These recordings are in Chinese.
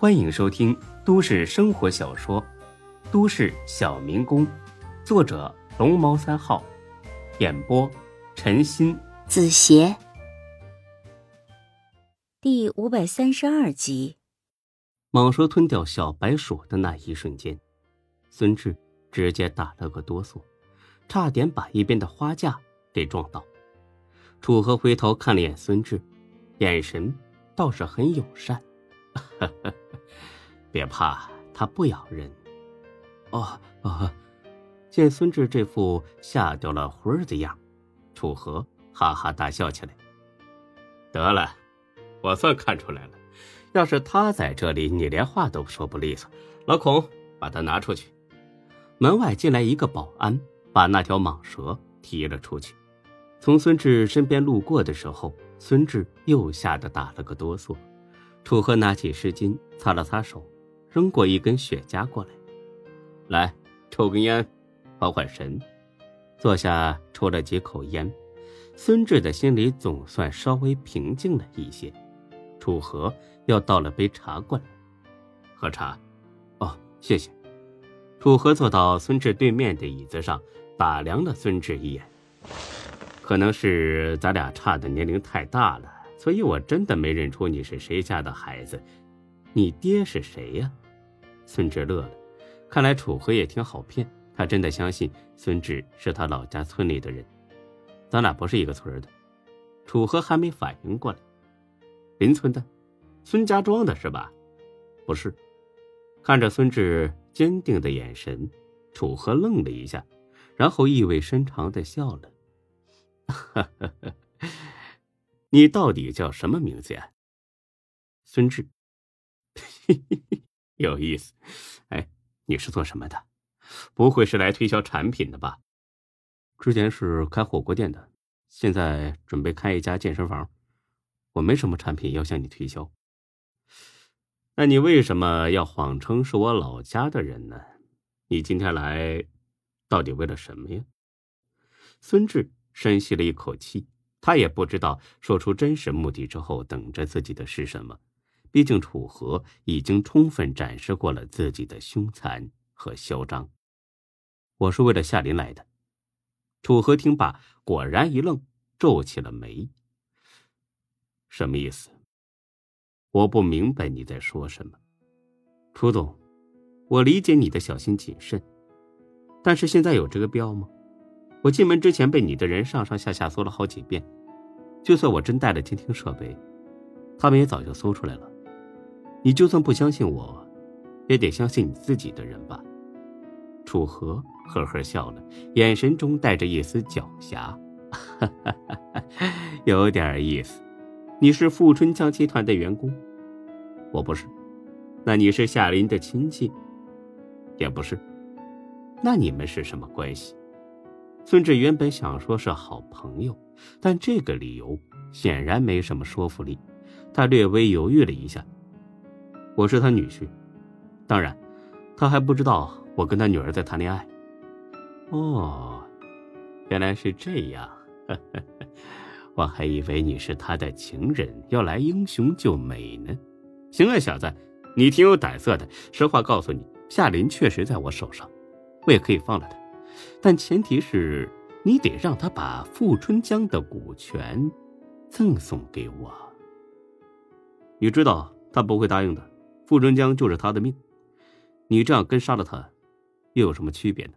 欢迎收听都市生活小说《都市小民工》，作者龙猫三号，演播陈鑫、子邪，第五百三十二集。蟒蛇吞掉小白鼠的那一瞬间，孙志直接打了个哆嗦，差点把一边的花架给撞倒。楚河回头看了眼孙志，眼神倒是很友善。别怕，它不咬人。哦哦，见孙志这副吓掉了魂儿的样，楚河哈哈大笑起来。得了，我算看出来了，要是他在这里，你连话都说不利索。老孔，把他拿出去。门外进来一个保安，把那条蟒蛇提了出去。从孙志身边路过的时候，孙志又吓得打了个哆嗦。楚河拿起湿巾擦了擦手，扔过一根雪茄过来，来抽根烟，缓缓神。坐下抽了几口烟，孙志的心里总算稍微平静了一些。楚河又倒了杯茶过来，喝茶。哦，谢谢。楚河坐到孙志对面的椅子上，打量了孙志一眼。可能是咱俩差的年龄太大了，所以我真的没认出你是谁家的孩子。你爹是谁呀？孙志乐了，看来楚河也挺好骗，他真的相信孙志是他老家村里的人。咱俩不是一个村的。楚河还没反应过来，邻村的，孙家庄的是吧？不是。看着孙志坚定的眼神，楚河愣了一下，然后意味深长的笑了。哈哈，你到底叫什么名字呀？孙志，嘿嘿嘿有意思。哎，你是做什么的？不会是来推销产品的吧？之前是开火锅店的，现在准备开一家健身房。我没什么产品要向你推销。那你为什么要谎称是我老家的人呢？你今天来，到底为了什么呀？孙志。深吸了一口气，他也不知道说出真实目的之后等着自己的是什么。毕竟楚河已经充分展示过了自己的凶残和嚣张。我是为了夏林来的。楚河听罢，果然一愣，皱起了眉。什么意思？我不明白你在说什么。楚总，我理解你的小心谨慎，但是现在有这个必要吗？我进门之前被你的人上上下下搜了好几遍，就算我真带了监听设备，他们也早就搜出来了。你就算不相信我，也得相信你自己的人吧？楚河呵呵笑了，眼神中带着一丝狡黠，有点意思。你是富春江集团的员工？我不是。那你是夏林的亲戚？也不是。那你们是什么关系？孙志原本想说是好朋友，但这个理由显然没什么说服力。他略微犹豫了一下：“我是他女婿，当然，他还不知道我跟他女儿在谈恋爱。”哦，原来是这样，我还以为你是他的情人，要来英雄救美呢。行啊，小子，你挺有胆色的。实话告诉你，夏林确实在我手上，我也可以放了他。但前提是你得让他把富春江的股权赠送给我。你知道他不会答应的，富春江就是他的命，你这样跟杀了他，又有什么区别呢？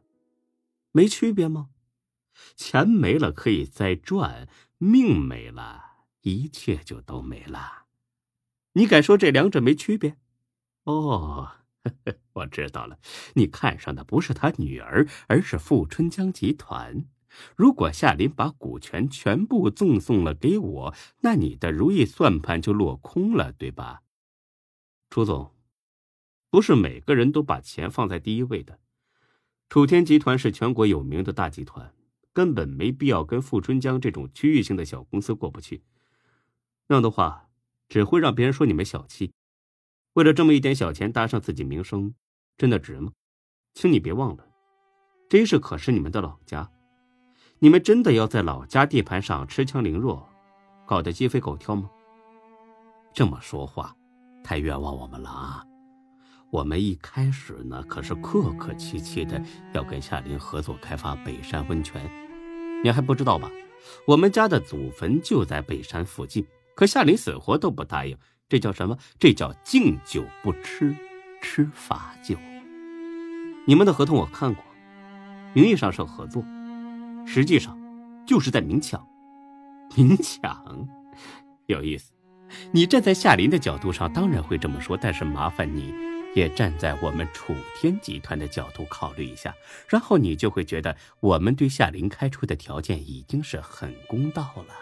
没区别吗？钱没了可以再赚，命没了，一切就都没了。你敢说这两者没区别？哦。我知道了，你看上的不是他女儿，而是富春江集团。如果夏林把股权全部赠送了给我，那你的如意算盘就落空了，对吧？楚总，不是每个人都把钱放在第一位的。楚天集团是全国有名的大集团，根本没必要跟富春江这种区域性的小公司过不去。那样的话，只会让别人说你们小气。为了这么一点小钱搭上自己名声，真的值吗？请你别忘了，这是可是你们的老家，你们真的要在老家地盘上恃强凌弱，搞得鸡飞狗跳吗？这么说话，太冤枉我们了啊！我们一开始呢，可是客客气气的要跟夏林合作开发北山温泉，你还不知道吧？我们家的祖坟就在北山附近，可夏林死活都不答应，这叫什么？这叫敬酒不吃吃罚酒。你们的合同我看过，名义上是合作，实际上就是在明抢。明抢，有意思。你站在夏林的角度上，当然会这么说，但是麻烦你也站在我们楚天集团的角度考虑一下，然后你就会觉得我们对夏林开出的条件已经是很公道了。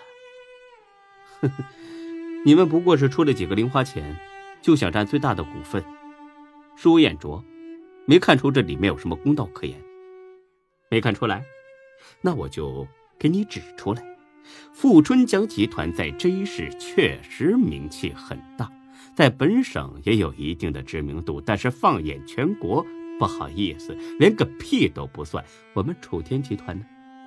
呵呵，你们不过是出了几个零花钱，就想占最大的股份，恕我眼拙，没看出这里面有什么公道可言。没看出来，那我就给你指出来。富春江集团在这一市确实名气很大，在本省也有一定的知名度，但是放眼全国，不好意思，连个屁都不算。我们楚天集团呢，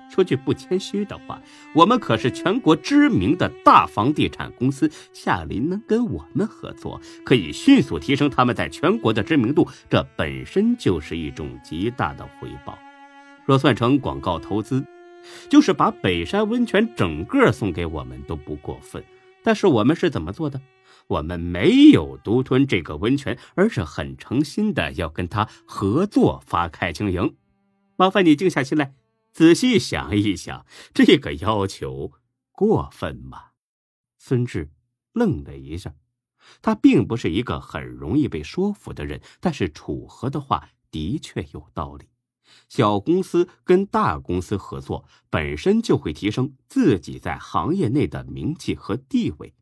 说句不谦虚的话，我们可是全国知名的大房地产公司。夏林能跟我们合作，可以迅速提升他们在全国的知名度，这本身就是一种极大的回报。若算成广告投资。就是把北山温泉整个送给我们都不过分，但是我们是怎么做的？我们没有独吞这个温泉，而是很诚心的要跟他合作发开经营。麻烦你静下心来，仔细想一想，这个要求过分吗？孙志愣了一下，他并不是一个很容易被说服的人，但是楚河的话的确有道理。小公司跟大公司合作，本身就会提升自己在行业内的名气和地位。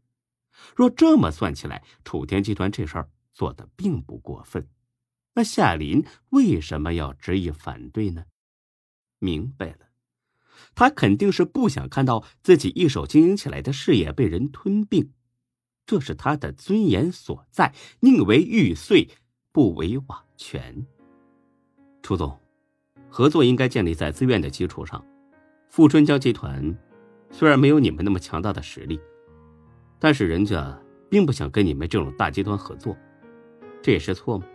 若这么算起来，楚天集团这事儿做的并不过分。那夏林为什么要执意反对呢？明白了，他肯定是不想看到自己一手经营起来的事业被人吞并，这是他的尊严所在，宁为玉碎，不为瓦全。楚总。合作应该建立在自愿的基础上。富春江集团虽然没有你们那么强大的实力，但是人家并不想跟你们这种大集团合作，这也是错吗？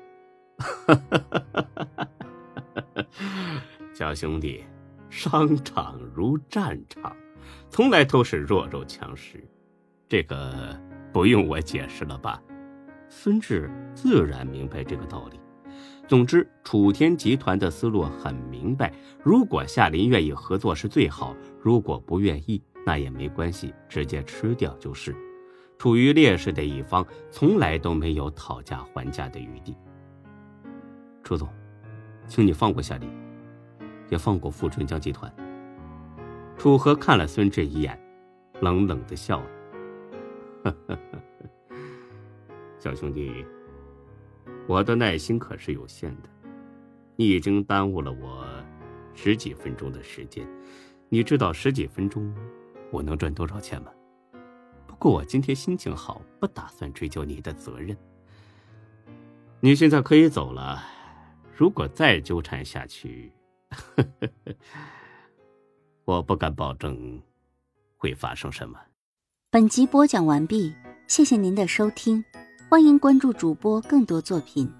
小兄弟，商场如战场，从来都是弱肉强食，这个不用我解释了吧？孙志自然明白这个道理。总之，楚天集团的思路很明白：如果夏林愿意合作是最好；如果不愿意，那也没关系，直接吃掉就是。处于劣势的一方，从来都没有讨价还价的余地。楚总，请你放过夏林，也放过富春江集团。楚河看了孙志一眼，冷冷的笑了：“呵呵呵小兄弟。”我的耐心可是有限的，你已经耽误了我十几分钟的时间。你知道十几分钟我能赚多少钱吗？不过我今天心情好，不打算追究你的责任。你现在可以走了。如果再纠缠下去，我不敢保证会发生什么。本集播讲完毕，谢谢您的收听。欢迎关注主播更多作品。